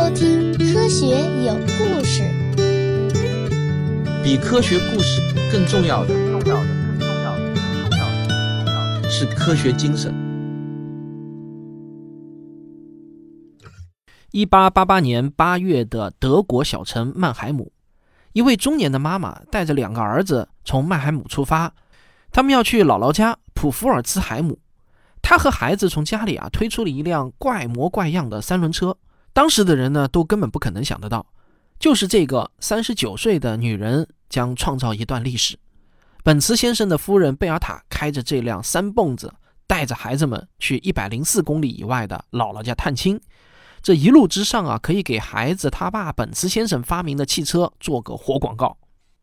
收听《科学有故事》。比科学故事更重要的，重要的，更重要的，更重要的，更重要的是科学精神。一八八八年八月的德国小城曼海姆，一位中年的妈妈带着两个儿子从曼海姆出发，他们要去姥姥家普福尔茨海姆。她和孩子从家里啊推出了一辆怪模怪样的三轮车，当时的人呢都根本不可能想得到，就是这个三十九岁的女人将创造一段历史。本茨先生的夫人贝尔塔开着这辆三蹦子，带着孩子们去一百零四公里以外的姥姥家探亲。这一路之上啊，可以给孩子他爸本茨先生发明的汽车做个活广告。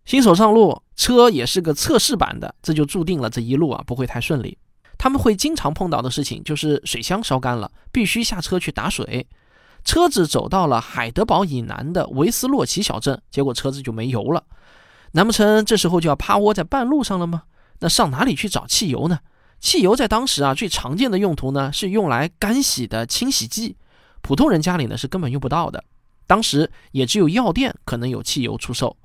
新手上路，车也是个测试版的，这就注定了这一路啊不会太顺利。他们会经常碰到的事情就是水箱烧干了，必须下车去打水。车子走到了海德堡以南的维斯洛奇小镇，结果车子就没油了。难不成这时候就要趴窝在半路上了吗？那上哪里去找汽油呢？汽油在当时啊，最常见的用途呢是用来干洗的清洗剂，普通人家里呢是根本用不到的。当时也只有药店可能有汽油出售。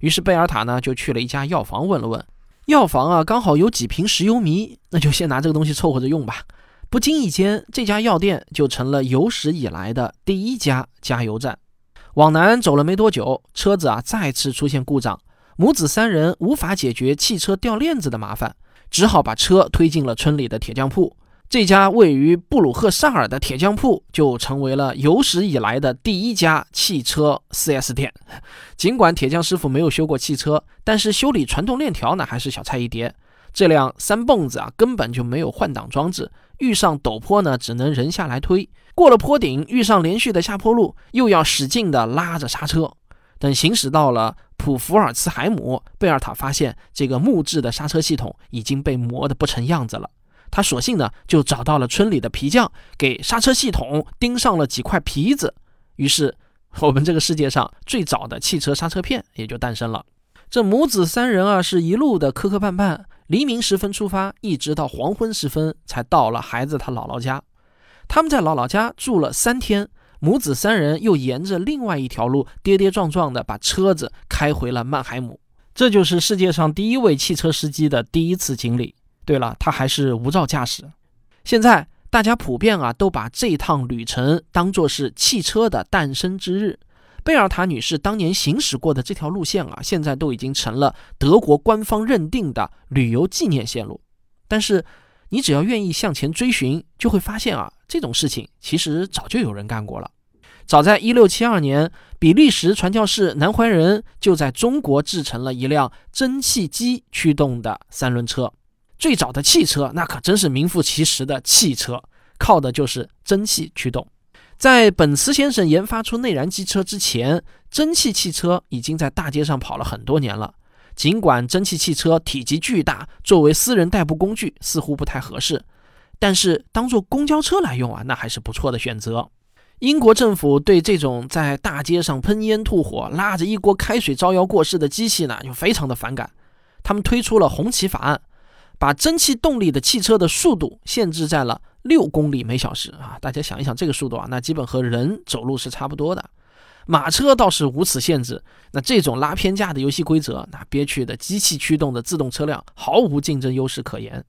于是贝尔塔呢就去了一家药房问了问。药房啊，刚好有几瓶石油醚，那就先拿这个东西凑合着用吧。不经意间，这家药店就成了有史以来的第一家加油站。往南走了没多久，车子啊再次出现故障，母子三人无法解决汽车掉链子的麻烦，只好把车推进了村里的铁匠铺。这家位于布鲁赫萨尔的铁匠铺就成为了有史以来的第一家汽车 4S 店。尽管铁匠师傅没有修过汽车，但是修理传动链条呢还是小菜一碟。这辆三蹦子啊根本就没有换挡装置，遇上陡坡呢只能人下来推，过了坡顶遇上连续的下坡路又要使劲的拉着刹车。等行驶到了普福尔茨海姆，贝尔塔发现这个木质的刹车系统已经被磨得不成样子了。他索性呢，就找到了村里的皮匠，给刹车系统钉上了几块皮子。于是，我们这个世界上最早的汽车刹车片也就诞生了。这母子三人啊，是一路的磕磕绊绊，黎明时分出发，一直到黄昏时分才到了孩子他姥姥家。他们在姥姥家住了三天，母子三人又沿着另外一条路跌跌撞撞的把车子开回了曼海姆。这就是世界上第一位汽车司机的第一次经历。对了，他还是无照驾驶。现在大家普遍啊都把这趟旅程当作是汽车的诞生之日。贝尔塔女士当年行驶过的这条路线啊，现在都已经成了德国官方认定的旅游纪念线路。但是你只要愿意向前追寻，就会发现啊，这种事情其实早就有人干过了。早在1672年，比利时传教士南怀仁就在中国制成了一辆蒸汽机驱动的三轮车。最早的汽车，那可真是名副其实的汽车，靠的就是蒸汽驱动。在本茨先生研发出内燃机车之前，蒸汽汽车已经在大街上跑了很多年了。尽管蒸汽汽车体积巨大，作为私人代步工具似乎不太合适，但是当做公交车来用啊，那还是不错的选择。英国政府对这种在大街上喷烟吐火、拉着一锅开水招摇过市的机器呢，就非常的反感。他们推出了红旗法案。把蒸汽动力的汽车的速度限制在了六公里每小时啊！大家想一想，这个速度啊，那基本和人走路是差不多的。马车倒是无此限制。那这种拉偏架的游戏规则，那憋屈的机器驱动的自动车辆毫无竞争优势可言。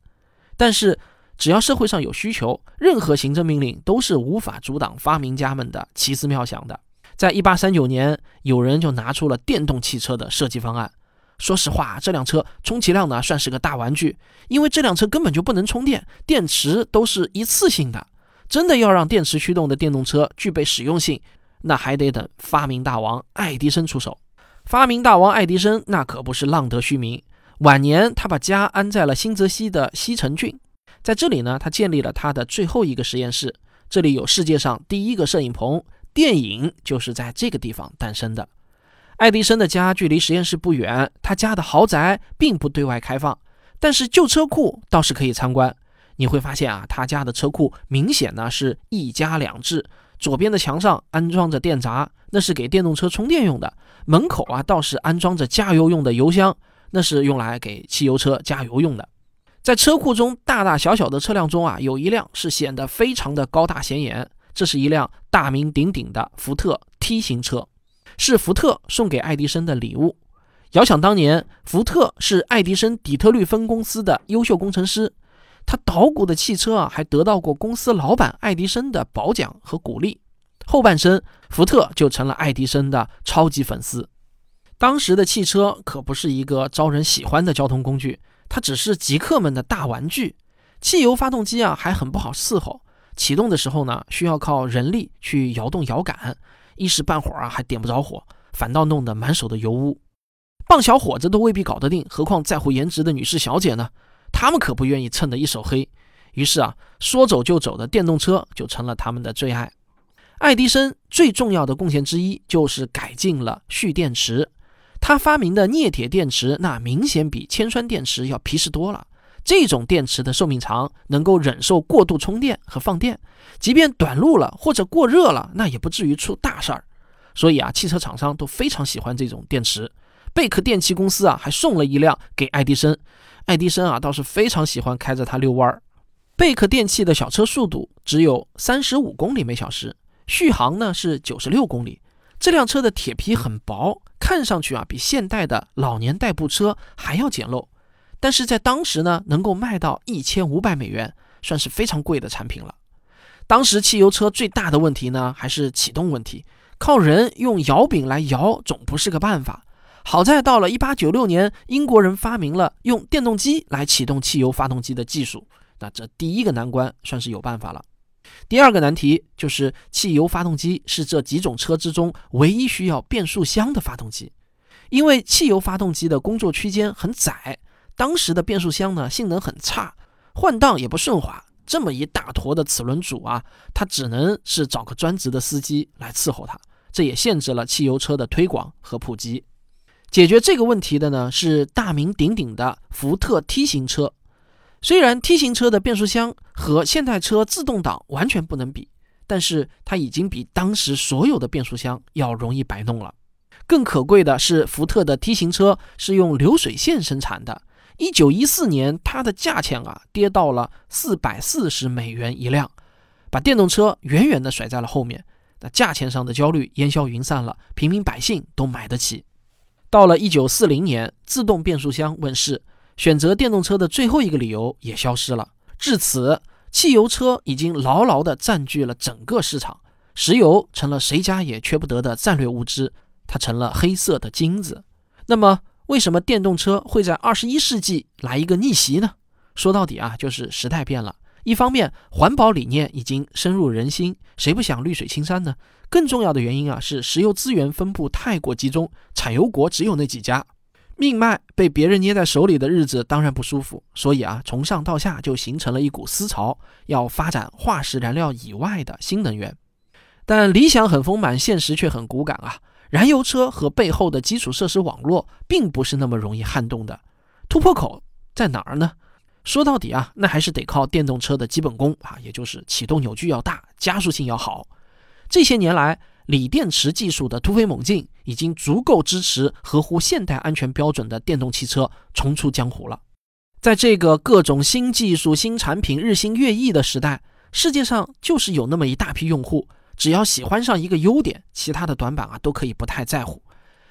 但是，只要社会上有需求，任何行政命令都是无法阻挡发明家们的奇思妙想的。在一八三九年，有人就拿出了电动汽车的设计方案。说实话，这辆车充其量呢算是个大玩具，因为这辆车根本就不能充电，电池都是一次性的。真的要让电池驱动的电动车具备实用性，那还得等发明大王爱迪生出手。发明大王爱迪生那可不是浪得虚名，晚年他把家安在了新泽西的西城郡，在这里呢，他建立了他的最后一个实验室，这里有世界上第一个摄影棚，电影就是在这个地方诞生的。爱迪生的家距离实验室不远，他家的豪宅并不对外开放，但是旧车库倒是可以参观。你会发现啊，他家的车库明显呢是一家两制，左边的墙上安装着电闸，那是给电动车充电用的；门口啊倒是安装着加油用的油箱，那是用来给汽油车加油用的。在车库中大大小小的车辆中啊，有一辆是显得非常的高大显眼，这是一辆大名鼎鼎的福特 T 型车，是福特送给爱迪生的礼物。遥想当年，福特是爱迪生底特律分公司的优秀工程师，他捣鼓的汽车啊，还得到过公司老板爱迪生的褒奖和鼓励。后半生，福特就成了爱迪生的超级粉丝。当时的汽车可不是一个招人喜欢的交通工具，它只是极客们的大玩具。汽油发动机啊，还很不好伺候，启动的时候呢，需要靠人力去摇动摇杆，一时半会儿啊，还点不着火，反倒弄得满手的油污。棒小伙子都未必搞得定，何况在乎颜值的女士小姐呢？他们可不愿意蹭得一手黑。于是啊，说走就走的电动车就成了他们的最爱。爱迪生最重要的贡献之一就是改进了蓄电池。他发明的镍铁电池，那明显比铅酸电池要皮实多了。这种电池的寿命长，能够忍受过度充电和放电，即便短路了或者过热了，那也不至于出大事儿。所以啊，汽车厂商都非常喜欢这种电池。贝克电器公司啊，还送了一辆给爱迪生。爱迪生啊，倒是非常喜欢开着它遛弯儿。贝克电器的小车速度只有三十五公里每小时，续航呢是九十六公里。这辆车的铁皮很薄，看上去啊比现代的老年代步车还要简陋。但是在当时呢，能够卖到一千五百美元，算是非常贵的产品了。当时汽油车最大的问题呢，还是启动问题，靠人用摇柄来摇总不是个办法。好在到了一八九六年，英国人发明了用电动机来启动汽油发动机的技术。那这第一个难关算是有办法了。第二个难题就是汽油发动机是这几种车之中唯一需要变速箱的发动机，因为汽油发动机的工作区间很窄，当时的变速箱呢性能很差，换挡也不顺滑。这么一大坨的齿轮组啊，它只能是找个专职的司机来伺候它，这也限制了汽油车的推广和普及。解决这个问题的呢是大名鼎鼎的福特 T 型车。虽然 T 型车的变速箱和现代车自动挡完全不能比，但是它已经比当时所有的变速箱要容易摆弄了。更可贵的是，福特的 T 型车是用流水线生产的。一九一四年，它的价钱啊跌到了四百四十美元一辆，把电动车远远地甩在了后面。那价钱上的焦虑烟消云散了，平民百姓都买得起。到了一九四零年，自动变速箱问世，选择电动车的最后一个理由也消失了。至此，汽油车已经牢牢地占据了整个市场，石油成了谁家也缺不得的战略物资，它成了黑色的金子。那么，为什么电动车会在二十一世纪来一个逆袭呢？说到底啊，就是时代变了。一方面，环保理念已经深入人心，谁不想绿水青山呢？更重要的原因啊，是石油资源分布太过集中，产油国只有那几家，命脉被别人捏在手里的日子当然不舒服。所以啊，从上到下就形成了一股思潮，要发展化石燃料以外的新能源。但理想很丰满，现实却很骨感啊！燃油车和背后的基础设施网络，并不是那么容易撼动的。突破口在哪儿呢？说到底啊，那还是得靠电动车的基本功啊，也就是启动扭矩要大，加速性要好。这些年来，锂电池技术的突飞猛进，已经足够支持合乎现代安全标准的电动汽车重出江湖了。在这个各种新技术、新产品日新月异的时代，世界上就是有那么一大批用户，只要喜欢上一个优点，其他的短板啊都可以不太在乎。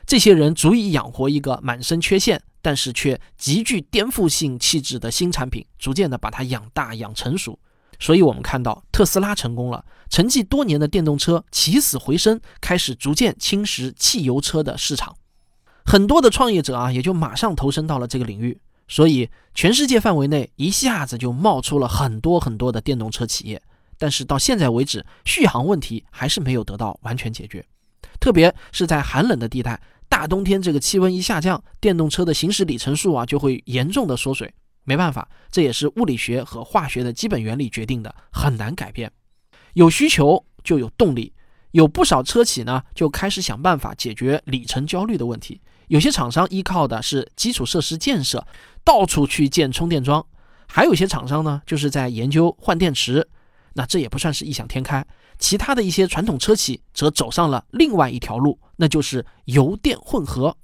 这些人足以养活一个满身缺陷。但是却极具颠覆性气质的新产品，逐渐的把它养大养成熟。所以，我们看到特斯拉成功了，沉寂多年的电动车起死回生，开始逐渐侵蚀汽油车的市场。很多的创业者啊，也就马上投身到了这个领域。所以，全世界范围内一下子就冒出了很多很多的电动车企业。但是到现在为止，续航问题还是没有得到完全解决，特别是在寒冷的地带。大冬天，这个气温一下降，电动车的行驶里程数啊就会严重的缩水。没办法，这也是物理学和化学的基本原理决定的，很难改变。有需求就有动力，有不少车企呢就开始想办法解决里程焦虑的问题。有些厂商依靠的是基础设施建设，到处去建充电桩；还有些厂商呢就是在研究换电池。那这也不算是异想天开。其他的一些传统车企则走上了另外一条路，那就是油电混合。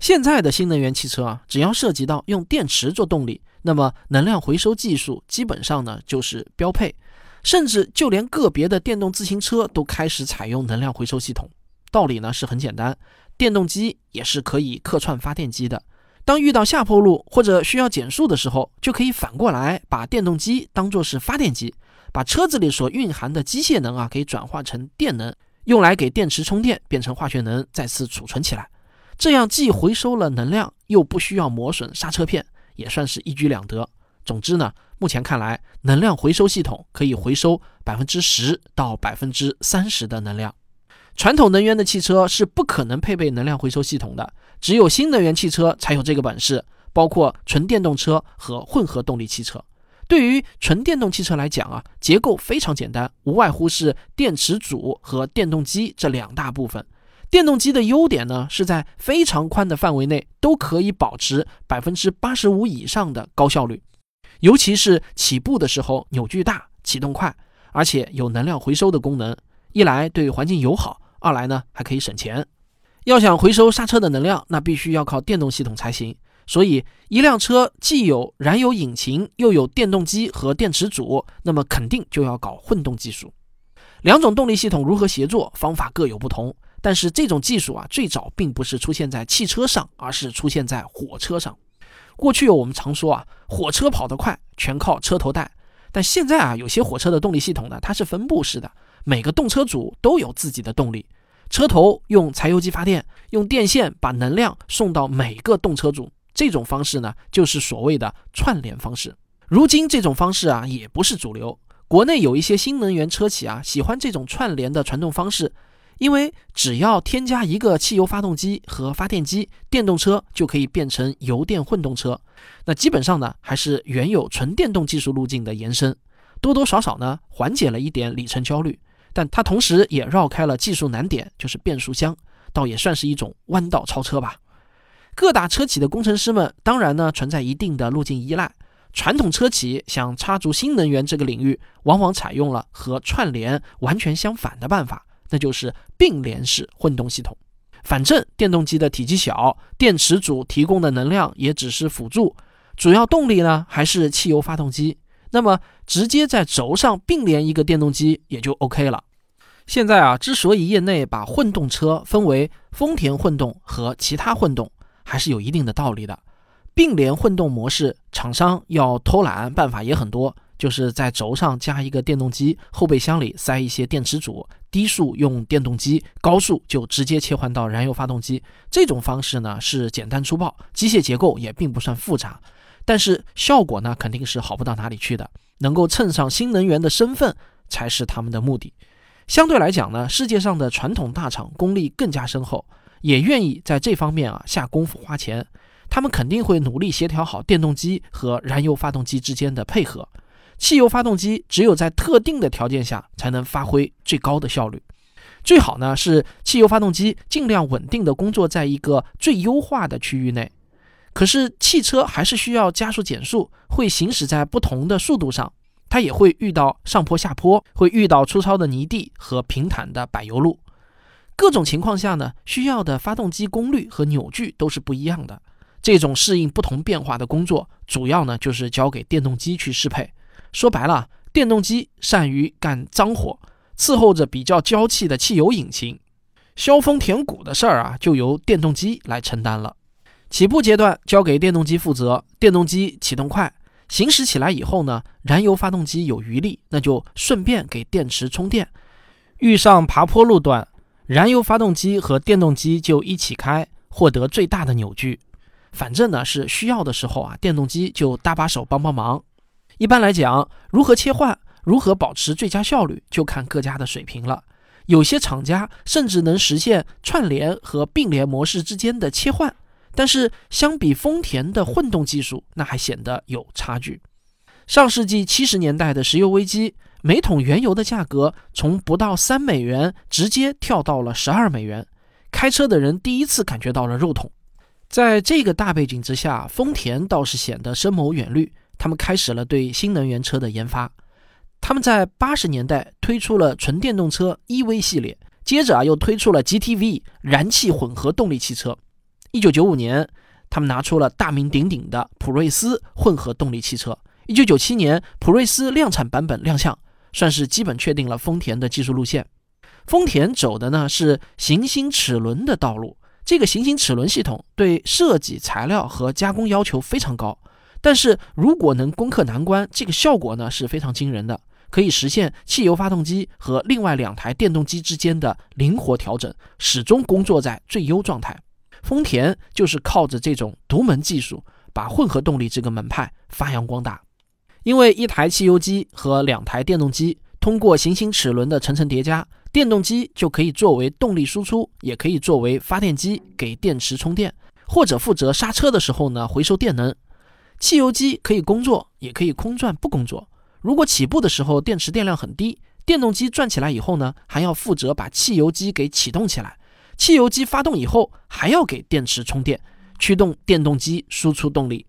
现在的新能源汽车啊，只要涉及到用电池做动力，那么能量回收技术基本上呢就是标配。甚至就连个别的电动自行车都开始采用能量回收系统。道理呢是很简单，电动机也是可以客串发电机的。当遇到下坡路或者需要减速的时候，就可以反过来把电动机当做是发电机，把车子里所蕴含的机械能啊给转化成电能，用来给电池充电，变成化学能，再次储存起来。这样既回收了能量，又不需要磨损刹车片，也算是一举两得。总之呢，目前看来，能量回收系统可以回收百分之十到百分之三十的能量。传统能源的汽车是不可能配备能量回收系统的，只有新能源汽车才有这个本事，包括纯电动车和混合动力汽车。对于纯电动汽车来讲啊，结构非常简单，无外乎是电池组和电动机这两大部分。电动机的优点呢，是在非常宽的范围内都可以保持百分之八十五以上的高效率，尤其是起步的时候扭矩大、启动快，而且有能量回收的功能，一来对环境友好。二来呢，还可以省钱。要想回收刹车的能量，那必须要靠电动系统才行。所以，一辆车既有燃油引擎，又有电动机和电池组，那么肯定就要搞混动技术。两种动力系统如何协作，方法各有不同。但是这种技术啊，最早并不是出现在汽车上，而是出现在火车上。过去我们常说啊，火车跑得快全靠车头带。但现在啊，有些火车的动力系统呢，它是分布式的，每个动车组都有自己的动力。车头用柴油机发电，用电线把能量送到每个动车组。这种方式呢，就是所谓的串联方式。如今这种方式啊，也不是主流。国内有一些新能源车企啊，喜欢这种串联的传动方式，因为只要添加一个汽油发动机和发电机，电动车就可以变成油电混动车。那基本上呢，还是原有纯电动技术路径的延伸，多多少少呢，缓解了一点里程焦虑。但它同时也绕开了技术难点，就是变速箱，倒也算是一种弯道超车吧。各大车企的工程师们当然呢存在一定的路径依赖，传统车企想插足新能源这个领域，往往采用了和串联完全相反的办法，那就是并联式混动系统。反正电动机的体积小，电池组提供的能量也只是辅助，主要动力呢还是汽油发动机。那么直接在轴上并联一个电动机也就 OK 了。现在啊，之所以业内把混动车分为丰田混动和其他混动，还是有一定的道理的。并联混动模式，厂商要偷懒办法也很多，就是在轴上加一个电动机，后备箱里塞一些电池组，低速用电动机，高速就直接切换到燃油发动机。这种方式呢是简单粗暴，机械结构也并不算复杂。但是效果呢，肯定是好不到哪里去的。能够蹭上新能源的身份，才是他们的目的。相对来讲呢，世界上的传统大厂功力更加深厚，也愿意在这方面啊下功夫花钱。他们肯定会努力协调好电动机和燃油发动机之间的配合。汽油发动机只有在特定的条件下才能发挥最高的效率。最好呢是汽油发动机尽量稳定的工作在一个最优化的区域内。可是汽车还是需要加速减速，会行驶在不同的速度上，它也会遇到上坡下坡，会遇到粗糙的泥地和平坦的柏油路。各种情况下呢，需要的发动机功率和扭矩都是不一样的。这种适应不同变化的工作，主要呢就是交给电动机去适配。说白了，电动机善于干脏活，伺候着比较娇气的汽油引擎，削峰填谷的事儿啊，就由电动机来承担了。起步阶段交给电动机负责，电动机启动快，行驶起来以后呢，燃油发动机有余力，那就顺便给电池充电。遇上爬坡路段，燃油发动机和电动机就一起开，获得最大的扭矩。反正呢是需要的时候啊，电动机就搭把手帮帮忙。一般来讲，如何切换，如何保持最佳效率，就看各家的水平了。有些厂家甚至能实现串联和并联模式之间的切换。但是相比丰田的混动技术，那还显得有差距。上世纪七十年代的石油危机，每桶原油的价格从不到三美元直接跳到了十二美元，开车的人第一次感觉到了肉痛。在这个大背景之下，丰田倒是显得深谋远虑，他们开始了对新能源车的研发。他们在八十年代推出了纯电动车 EV 系列，接着啊又推出了 GTV 燃气混合动力汽车。一九九五年，他们拿出了大名鼎鼎的普锐斯混合动力汽车。一九九七年，普锐斯量产版本亮相，算是基本确定了丰田的技术路线。丰田走的呢是行星齿轮的道路，这个行星齿轮系统对设计、材料和加工要求非常高，但是如果能攻克难关，这个效果呢是非常惊人的，可以实现汽油发动机和另外两台电动机之间的灵活调整，始终工作在最优状态。丰田就是靠着这种独门技术，把混合动力这个门派发扬光大。因为一台汽油机和两台电动机通过行星齿轮的层层叠加。电动机就可以作为动力输出，也可以作为发电机给电池充电，或者负责刹车的时候呢回收电能。汽油机可以工作，也可以空转不工作。如果起步的时候电池电量很低，电动机转起来以后呢，还要负责把汽油机给启动起来。汽油机发动以后，还要给电池充电，驱动电动机输出动力。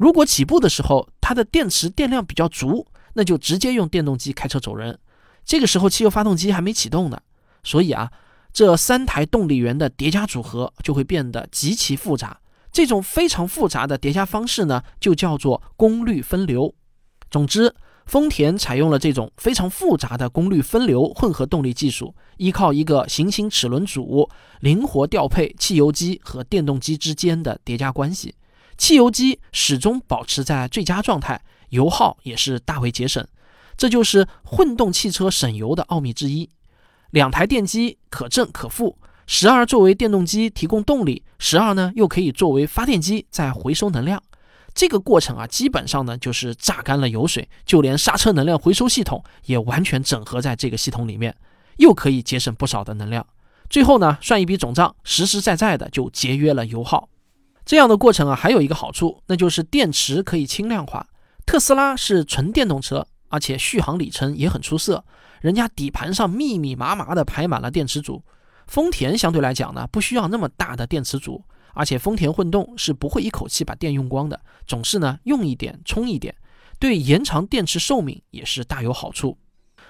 如果起步的时候它的电池电量比较足，那就直接用电动机开车走人。这个时候，汽油发动机还没启动呢，所以啊，这三台动力源的叠加组合就会变得极其复杂。这种非常复杂的叠加方式呢，就叫做功率分流。总之，丰田采用了这种非常复杂的功率分流混合动力技术，依靠一个行星齿轮组，灵活调配汽油机和电动机之间的叠加关系，汽油机始终保持在最佳状态，油耗也是大为节省。这就是混动汽车省油的奥秘之一。两台电机可正可负，时而作为电动机提供动力，时而呢又可以作为发电机在回收能量。这个过程啊，基本上呢就是榨干了油水，就连刹车能量回收系统也完全整合在这个系统里面，又可以节省不少的能量。最后呢，算一笔总账，实实在在的就节约了油耗。这样的过程啊，还有一个好处，那就是电池可以轻量化。特斯拉是纯电动车。而且续航里程也很出色，人家底盘上密密麻麻的排满了电池组。丰田相对来讲呢，不需要那么大的电池组，而且丰田混动是不会一口气把电用光的，总是呢用一点充一点，对延长电池寿命也是大有好处。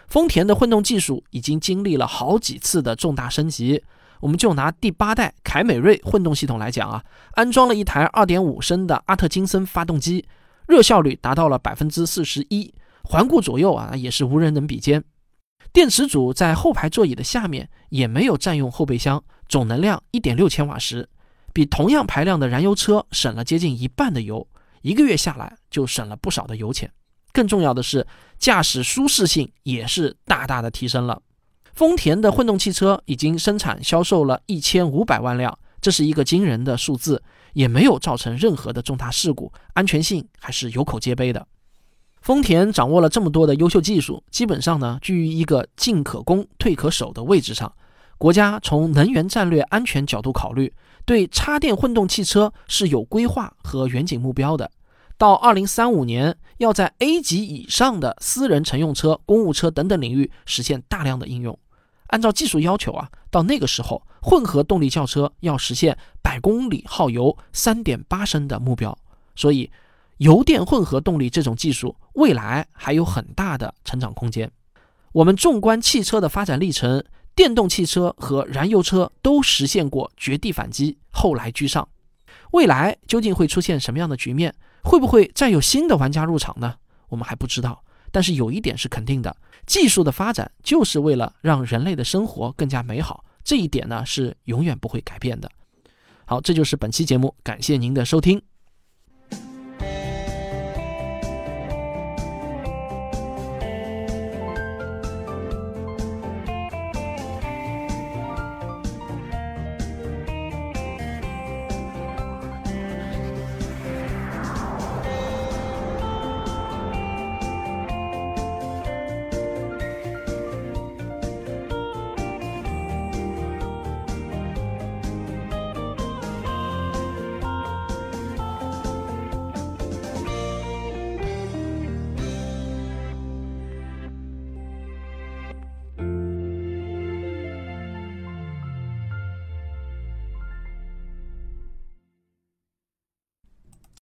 丰田的混动技术已经经历了好几次的重大升级，我们就拿第八代凯美瑞混动系统来讲啊，安装了一台2.5升的阿特金森发动机，热效率达到了百分之四十一。环顾左右啊，也是无人能比肩。电池组在后排座椅的下面，也没有占用后备箱，总能量一点六千瓦时，比同样排量的燃油车省了接近一半的油，一个月下来就省了不少的油钱。更重要的是，驾驶舒适性也是大大的提升了。丰田的混动汽车已经生产销售了一千五百万辆，这是一个惊人的数字，也没有造成任何的重大事故，安全性还是有口皆碑的。丰田掌握了这么多的优秀技术，基本上呢居于一个进可攻、退可守的位置上。国家从能源战略安全角度考虑，对插电混动汽车是有规划和远景目标的。到二零三五年，要在 A 级以上的私人乘用车、公务车等等领域实现大量的应用。按照技术要求啊，到那个时候，混合动力轿车要实现百公里耗油三点八升的目标。所以。油电混合动力这种技术，未来还有很大的成长空间。我们纵观汽车的发展历程，电动汽车和燃油车都实现过绝地反击，后来居上。未来究竟会出现什么样的局面？会不会再有新的玩家入场呢？我们还不知道。但是有一点是肯定的：技术的发展就是为了让人类的生活更加美好。这一点呢，是永远不会改变的。好，这就是本期节目，感谢您的收听。